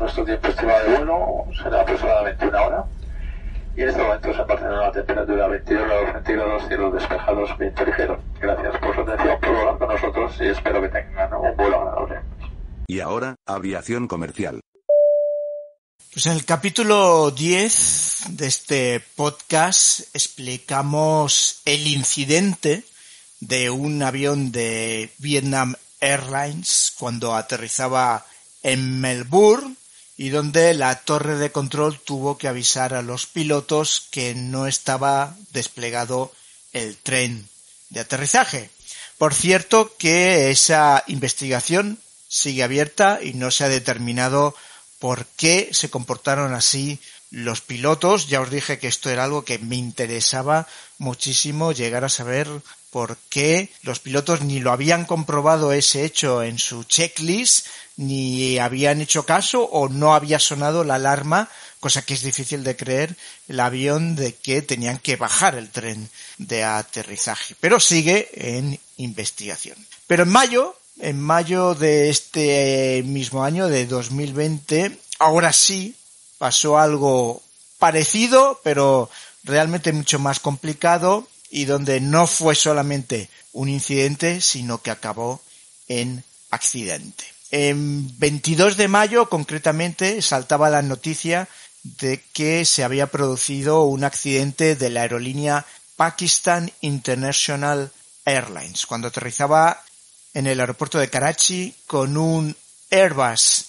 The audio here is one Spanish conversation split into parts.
Nuestro tiempo estimado de vuelo será aproximadamente una hora. Y en este momento se Barcelona la temperatura 22 grados centígrados, cielos despejados, viento ligero. Gracias por su atención, por volar con nosotros y espero que tengan un vuelo agradable. Y ahora, aviación comercial. Pues en el capítulo 10 de este podcast explicamos el incidente de un avión de Vietnam Airlines cuando aterrizaba en Melbourne y donde la torre de control tuvo que avisar a los pilotos que no estaba desplegado el tren de aterrizaje. Por cierto que esa investigación sigue abierta y no se ha determinado por qué se comportaron así los pilotos. Ya os dije que esto era algo que me interesaba muchísimo llegar a saber por qué los pilotos ni lo habían comprobado ese hecho en su checklist, ni habían hecho caso o no había sonado la alarma, cosa que es difícil de creer, el avión de que tenían que bajar el tren de aterrizaje. Pero sigue en investigación. Pero en mayo, en mayo de este mismo año, de 2020, ahora sí pasó algo parecido, pero realmente mucho más complicado y donde no fue solamente un incidente, sino que acabó en accidente. En 22 de mayo, concretamente, saltaba la noticia de que se había producido un accidente de la aerolínea Pakistan International Airlines, cuando aterrizaba en el aeropuerto de Karachi con un Airbus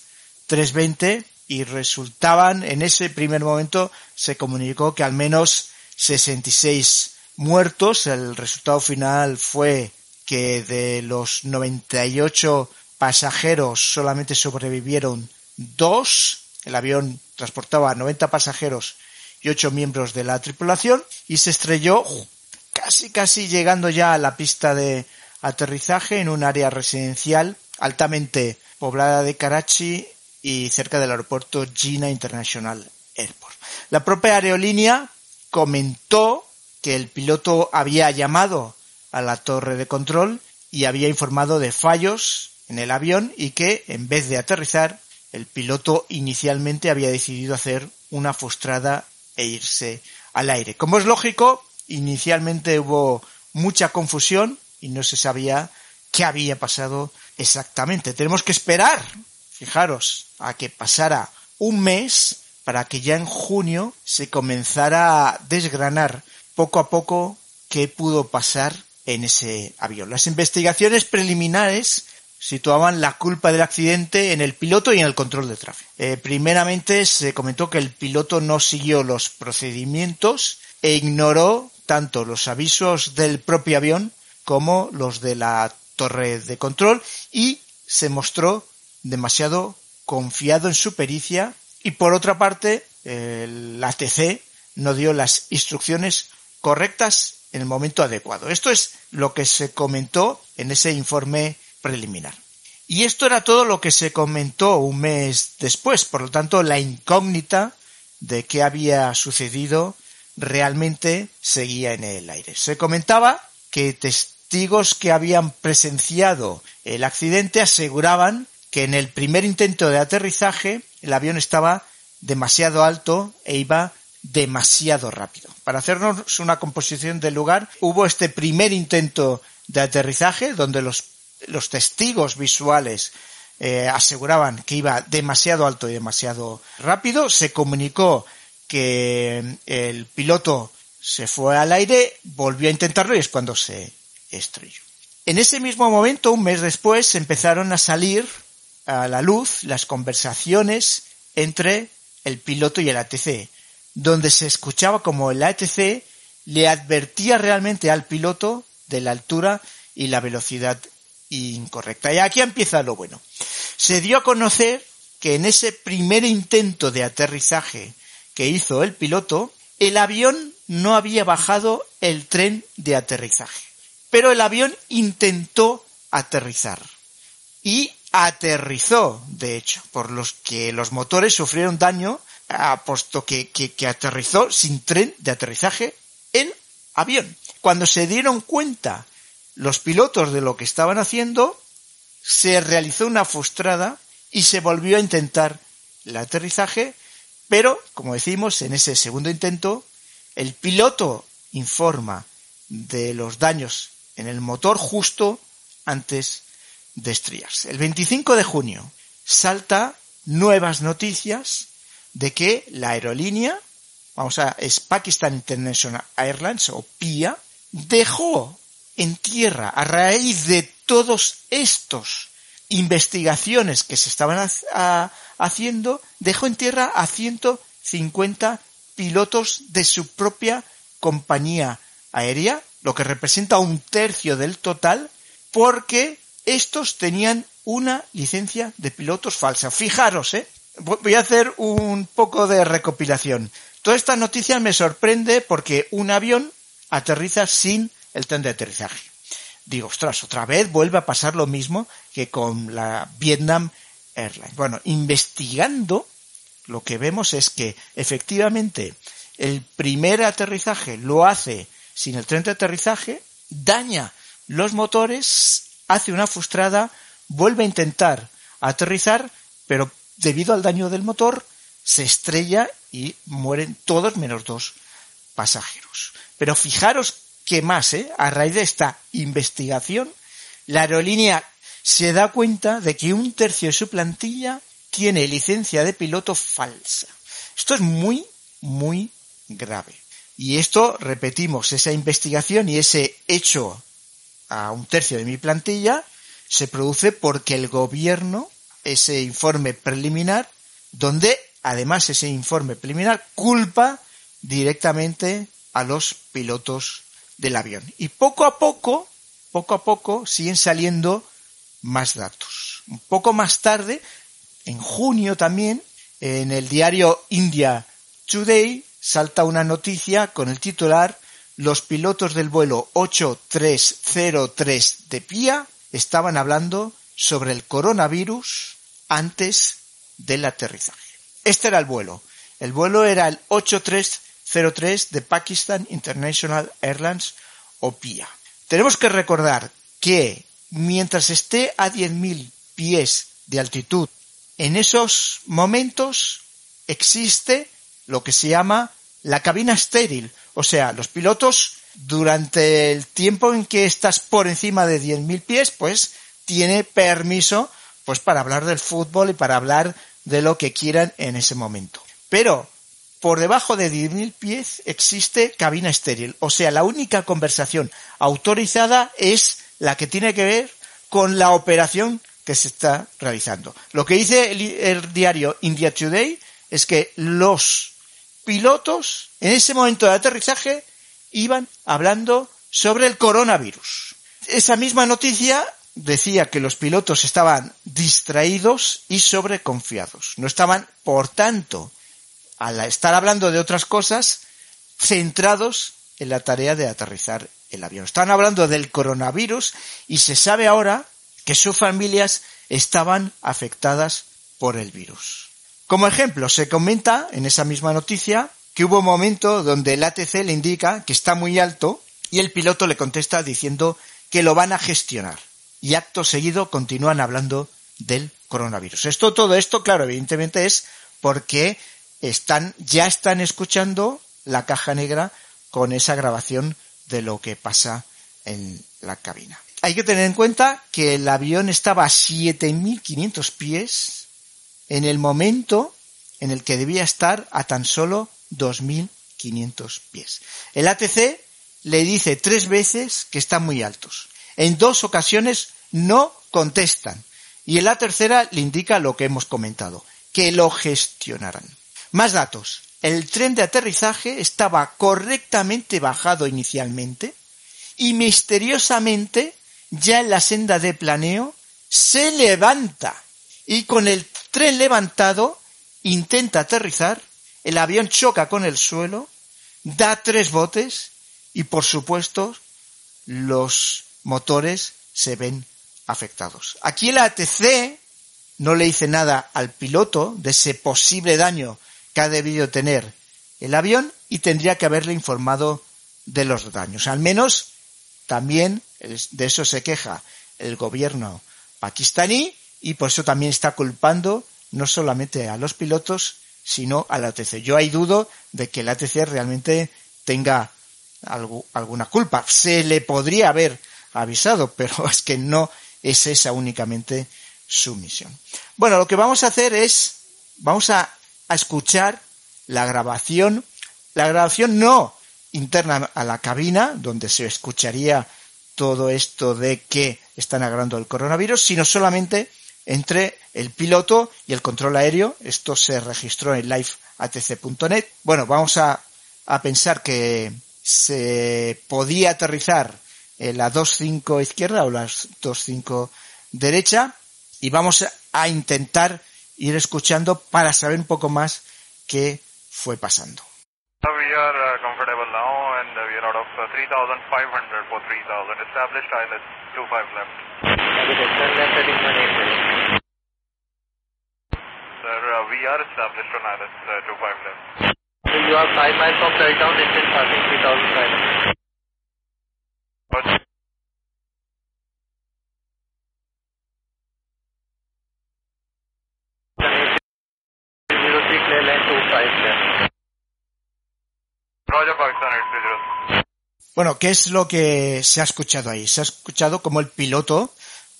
320 y resultaban, en ese primer momento se comunicó que al menos 66 muertos. El resultado final fue que de los 98 pasajeros solamente sobrevivieron dos. El avión transportaba 90 pasajeros y 8 miembros de la tripulación y se estrelló casi casi llegando ya a la pista de aterrizaje en un área residencial altamente poblada de Karachi y cerca del aeropuerto Jinnah International Airport. La propia aerolínea comentó que el piloto había llamado a la torre de control y había informado de fallos en el avión y que en vez de aterrizar el piloto inicialmente había decidido hacer una frustrada e irse al aire. Como es lógico, inicialmente hubo mucha confusión y no se sabía qué había pasado exactamente. Tenemos que esperar, fijaros, a que pasara un mes para que ya en junio se comenzara a desgranar poco a poco qué pudo pasar en ese avión. Las investigaciones preliminares situaban la culpa del accidente en el piloto y en el control de tráfico. Eh, primeramente se comentó que el piloto no siguió los procedimientos e ignoró tanto los avisos del propio avión como los de la torre de control y se mostró demasiado confiado en su pericia y por otra parte el ATC no dio las instrucciones correctas en el momento adecuado. Esto es lo que se comentó en ese informe preliminar. Y esto era todo lo que se comentó un mes después, por lo tanto la incógnita de qué había sucedido realmente seguía en el aire. Se comentaba que testigos que habían presenciado el accidente aseguraban que en el primer intento de aterrizaje el avión estaba demasiado alto e iba demasiado rápido. Para hacernos una composición del lugar, hubo este primer intento de aterrizaje donde los, testigos visuales eh, aseguraban que iba demasiado alto y demasiado rápido. Se comunicó que el piloto se fue al aire, volvió a intentarlo y es cuando se estrelló. En ese mismo momento, un mes después, empezaron a salir a la luz las conversaciones entre el piloto y el ATC donde se escuchaba como el ATC le advertía realmente al piloto de la altura y la velocidad incorrecta. Y aquí empieza lo bueno. Se dio a conocer que en ese primer intento de aterrizaje que hizo el piloto, el avión no había bajado el tren de aterrizaje. Pero el avión intentó aterrizar. Y aterrizó, de hecho, por los que los motores sufrieron daño, puesto que, que, aterrizó sin tren de aterrizaje el avión. Cuando se dieron cuenta los pilotos de lo que estaban haciendo, se realizó una frustrada y se volvió a intentar el aterrizaje, pero, como decimos, en ese segundo intento, el piloto informa de los daños en el motor justo antes de. El 25 de junio salta nuevas noticias de que la aerolínea, vamos a, es Pakistan International Airlines o PIA, dejó en tierra a raíz de todos estos investigaciones que se estaban haciendo, dejó en tierra a 150 pilotos de su propia compañía aérea, lo que representa un tercio del total, porque estos tenían una licencia de pilotos falsa. Fijaros, ¿eh? Voy a hacer un poco de recopilación. Toda esta noticia me sorprende porque un avión aterriza sin el tren de aterrizaje. Digo, ostras, otra vez vuelve a pasar lo mismo que con la Vietnam Airlines. Bueno, investigando, lo que vemos es que efectivamente el primer aterrizaje lo hace sin el tren de aterrizaje, daña los motores, hace una frustrada, vuelve a intentar aterrizar, pero debido al daño del motor se estrella y mueren todos menos dos pasajeros. Pero fijaros que más, ¿eh? a raíz de esta investigación, la aerolínea se da cuenta de que un tercio de su plantilla tiene licencia de piloto falsa. Esto es muy, muy grave. Y esto, repetimos, esa investigación y ese hecho a un tercio de mi plantilla se produce porque el gobierno, ese informe preliminar, donde además ese informe preliminar culpa directamente a los pilotos del avión. Y poco a poco, poco a poco, siguen saliendo más datos. Un poco más tarde, en junio también, en el diario India Today, salta una noticia con el titular Los pilotos del vuelo 8303 de PIA estaban hablando sobre el coronavirus antes del aterrizaje. Este era el vuelo. El vuelo era el 8303 de Pakistan International Airlines o PIA. Tenemos que recordar que mientras esté a 10.000 pies de altitud, en esos momentos existe lo que se llama la cabina estéril. O sea, los pilotos durante el tiempo en que estás por encima de 10.000 pies, pues tiene permiso pues para hablar del fútbol y para hablar de lo que quieran en ese momento. Pero por debajo de 10.000 pies existe cabina estéril. O sea, la única conversación autorizada es la que tiene que ver con la operación que se está realizando. Lo que dice el, diario India Today es que los pilotos en ese momento de aterrizaje iban hablando sobre el coronavirus. Esa misma noticia decía que los pilotos estaban distraídos y sobreconfiados. No estaban, por tanto, al estar hablando de otras cosas, centrados en la tarea de aterrizar el avión. Estaban hablando del coronavirus y se sabe ahora que sus familias estaban afectadas por el virus. Como ejemplo, se comenta en esa misma noticia que hubo un momento donde el ATC le indica que está muy alto y el piloto le contesta diciendo que lo van a gestionar. Y acto seguido continúan hablando del coronavirus. Esto, todo esto, claro, evidentemente es porque están, ya están escuchando la caja negra con esa grabación de lo que pasa en la cabina. Hay que tener en cuenta que el avión estaba a 7.500 pies en el momento en el que debía estar a tan solo 2.500 pies. El ATC le dice tres veces que están muy altos. En dos ocasiones no contestan. Y en la tercera le indica lo que hemos comentado, que lo gestionarán. Más datos. El tren de aterrizaje estaba correctamente bajado inicialmente y misteriosamente ya en la senda de planeo se levanta y con el tren levantado intenta aterrizar, el avión choca con el suelo, da tres botes y por supuesto los motores se ven afectados. Aquí el ATC no le dice nada al piloto de ese posible daño que ha debido tener el avión y tendría que haberle informado de los daños. Al menos también de eso se queja el gobierno pakistaní y por eso también está culpando no solamente a los pilotos, sino al ATC. Yo hay dudo de que el ATC realmente tenga alguna culpa. Se le podría haber avisado, pero es que no es esa únicamente su misión. Bueno, lo que vamos a hacer es, vamos a, a escuchar la grabación, la grabación no interna a la cabina, donde se escucharía todo esto de que están agarrando el coronavirus, sino solamente entre el piloto y el control aéreo. Esto se registró en liveatc.net. Bueno, vamos a, a pensar que se podía aterrizar en la 2.5 izquierda o la 2.5 derecha y vamos a intentar ir escuchando para saber un poco más qué fue pasando. We we are out of 3,500 for 3,000. Established ILS 25 left. Sir, we are established on uh, 25 left. So you are 5 miles from touchdown, distance passing 3,500. But Zero three clear line two five left. Roger Pakistan 830. Bueno, ¿qué es lo que se ha escuchado ahí? Se ha escuchado como el piloto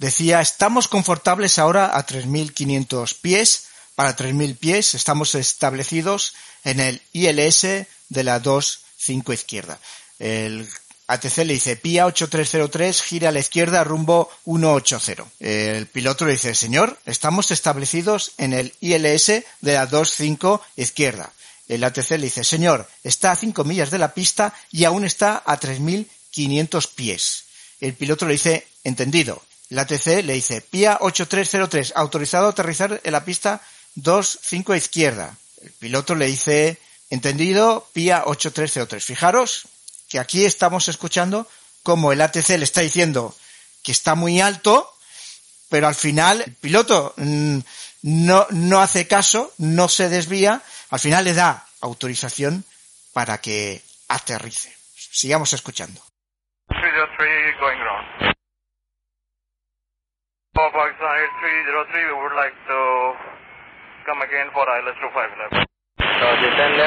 decía, estamos confortables ahora a 3.500 pies. Para 3.000 pies estamos establecidos en el ILS de la 2.5 izquierda. El ATC le dice, PIA 8303, gira a la izquierda rumbo 180. El piloto le dice, señor, estamos establecidos en el ILS de la 25 izquierda. El ATC le dice, señor, está a 5 millas de la pista y aún está a 3.500 pies. El piloto le dice, entendido. El ATC le dice, PIA 8303, autorizado a aterrizar en la pista 25 izquierda. El piloto le dice, entendido, PIA 8303. Fijaros que aquí estamos escuchando como el ATC le está diciendo que está muy alto, pero al final el piloto mm, no, no hace caso, no se desvía, al final le da autorización para que aterrice. Sigamos escuchando. 303 we would like to come again for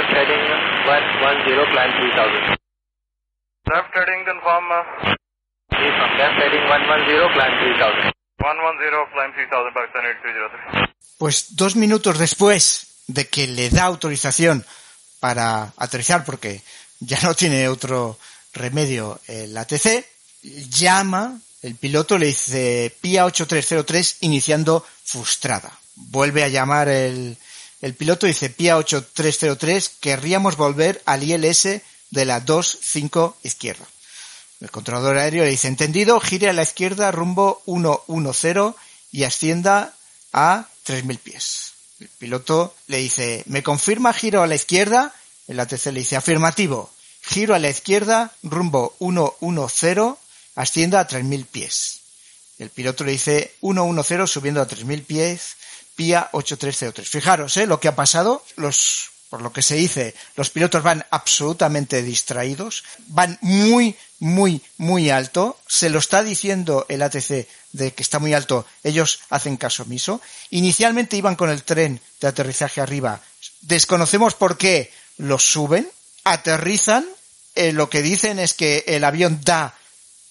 heading 110, 3000. Heading 110, 3000. 110, Pues dos minutos después de que le da autorización para aterrizar, porque ya no tiene otro remedio el ATC, llama el piloto le dice PIA 8303 iniciando frustrada. Vuelve a llamar el, piloto y dice PIA 8303, querríamos volver al ILS de la 25 izquierda. El controlador aéreo le dice, entendido, gire a la izquierda rumbo 110 y ascienda a 3.000 pies. El piloto le dice, ¿me confirma giro a la izquierda? El ATC le dice, afirmativo, giro a la izquierda rumbo 110, ascienda a 3.000 pies. El piloto le dice 110 subiendo a 3.000 pies, PIA 8303. Fijaros, ¿eh? Lo que ha pasado, los por lo que se dice, los pilotos van absolutamente distraídos, van muy, muy, muy alto, se lo está diciendo el ATC de que está muy alto, ellos hacen caso omiso. Inicialmente iban con el tren de aterrizaje arriba, desconocemos por qué los suben, aterrizan, eh, lo que dicen es que el avión da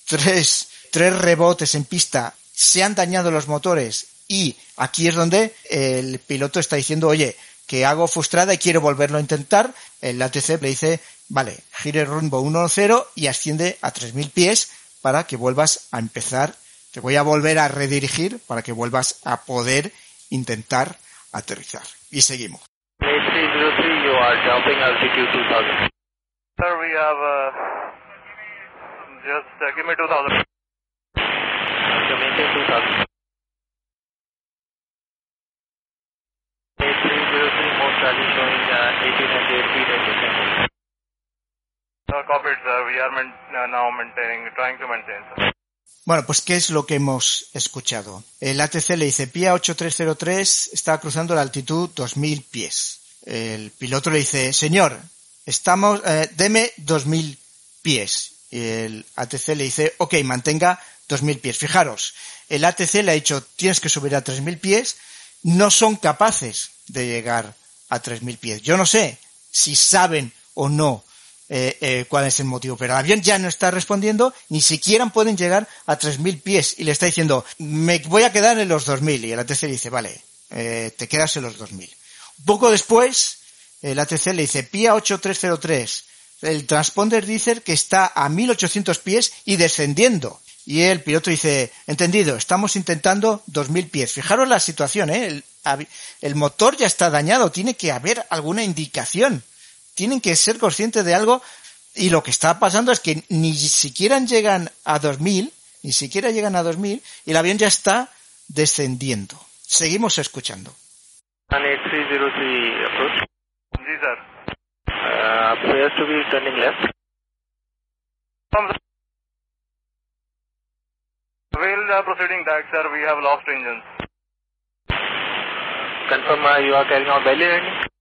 tres, tres rebotes en pista, se han dañado los motores y aquí es donde el piloto está diciendo, oye, que hago frustrada y quiero volverlo a intentar, el ATC le dice, vale, gire rumbo 1-0 y asciende a 3.000 pies para que vuelvas a empezar. Te voy a volver a redirigir para que vuelvas a poder intentar aterrizar. Y seguimos. 8303, you are jumping altitude 2000. Sir, we have just uh, give me 2000. So maintain 2000. 1800 feet and descending. Uh, copied, sir. We are main- uh, now maintaining, trying to maintain, sir. Bueno, pues ¿qué es lo que hemos escuchado? El ATC le dice, PIA 8303 está cruzando la altitud 2000 pies. El piloto le dice, señor, estamos, eh, deme 2000 pies. Y el ATC le dice, ok, mantenga 2000 pies. Fijaros, el ATC le ha dicho, tienes que subir a 3000 pies. No son capaces de llegar a 3000 pies. Yo no sé si saben o no eh, eh, cuál es el motivo, pero el avión ya no está respondiendo, ni siquiera pueden llegar a 3.000 pies y le está diciendo, me voy a quedar en los 2.000 y el ATC le dice, vale, eh, te quedas en los 2.000. Poco después, el ATC le dice, PIA 8303, el transponder dice que está a 1.800 pies y descendiendo. Y el piloto dice, entendido, estamos intentando 2.000 pies. Fijaros la situación, ¿eh? el, motor ya está dañado, tiene que haber alguna indicación tienen que ser conscientes de algo y lo que está pasando es que ni siquiera llegan a 2000, ni siquiera llegan a 2000 y el avión ya está descendiendo. Seguimos escuchando. 18303 appears to be turning left. From the uh, proceeding back, sir, we have lost engines. Confirm uh, you are carrying out belly landing.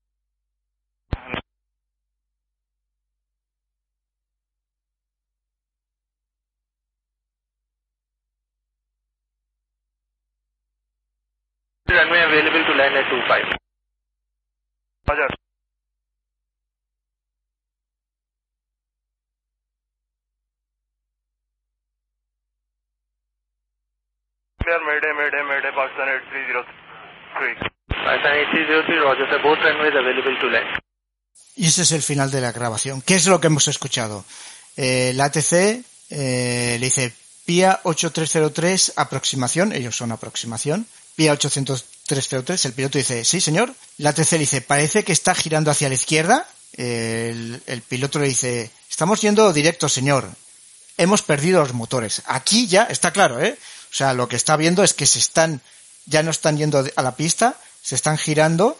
Clear, Mayday, Mayday, Mayday, Pakistan 8303. Pakistan 8303, Roger, sir. Both runways available to land. Y ese es el final de la grabación. ¿Qué es lo que hemos escuchado? Eh, el ATC eh, le dice PIA 8303 aproximación, ellos son aproximación, PIA 8303, el piloto dice, sí señor, el ATC le dice, parece que está girando hacia la izquierda, el, el piloto le dice, estamos yendo directo señor, hemos perdido los motores. Aquí ya está claro, ¿eh? O sea, lo que está viendo es que se están, ya no están yendo a la pista, se están girando.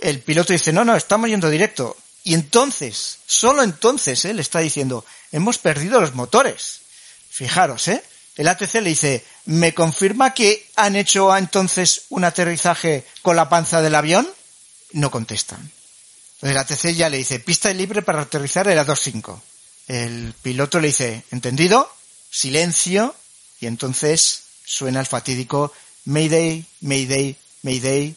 El piloto dice, no, no, estamos yendo directo. Y entonces, solo entonces, ¿eh? le está diciendo, hemos perdido los motores. Fijaros, ¿eh? El ATC le dice, ¿me confirma que han hecho entonces un aterrizaje con la panza del avión? No contestan. El ATC ya le dice, pista libre para aterrizar era 2.5. El piloto le dice, ¿entendido? Silencio. Y entonces suena el fatídico Mayday, Mayday, Mayday,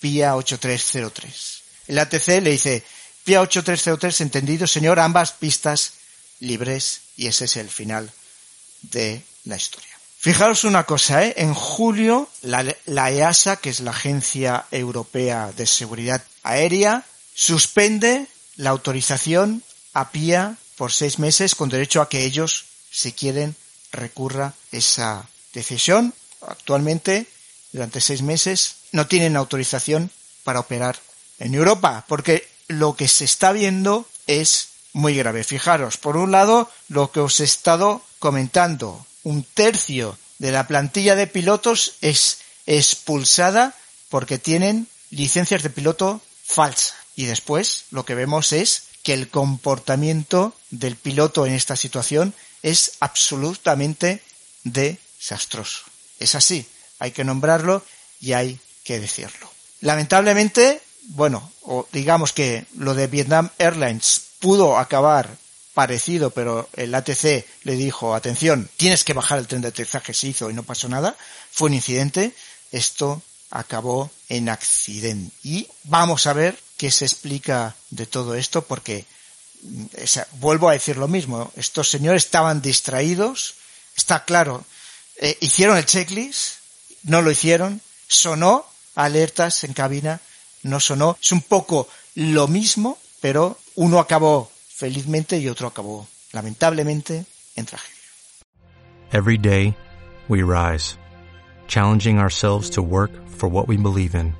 PIA 8303. El ATC le dice, PIA 8303, entendido, señor, ambas pistas libres. Y ese es el final de la historia. Fijaros una cosa, ¿eh? en julio la, la EASA, que es la Agencia Europea de Seguridad Aérea, suspende la autorización a PIA por seis meses con derecho a que ellos, si quieren, recurra esa decisión. Actualmente, durante seis meses, no tienen autorización para operar en Europa, porque lo que se está viendo es muy grave. Fijaros, por un lado, lo que os he estado comentando, un tercio de la plantilla de pilotos es expulsada porque tienen licencias de piloto falsa. Y después lo que vemos es que el comportamiento del piloto en esta situación es absolutamente desastroso. Es así, hay que nombrarlo y hay que decirlo. Lamentablemente, bueno, o digamos que lo de Vietnam Airlines pudo acabar parecido, pero el ATC le dijo, atención, tienes que bajar el tren de aterrizaje, se hizo y no pasó nada, fue un incidente, esto acabó en accidente. Y vamos a ver qué se explica de todo esto, porque sea, vuelvo a decir lo mismo, estos señores estaban distraídos, está claro, eh, hicieron el checklist, no lo hicieron, sonó alertas en cabina, no sonó, es un poco lo mismo, pero uno acabó felizmente y otro acabó lamentablemente en tragedia. Every day, we rise, challenging ourselves to work for what we believe in.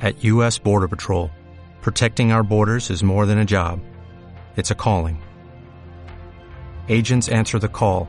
At U.S. Border Patrol, protecting our borders is more than a job. It's a calling. Agents answer the call,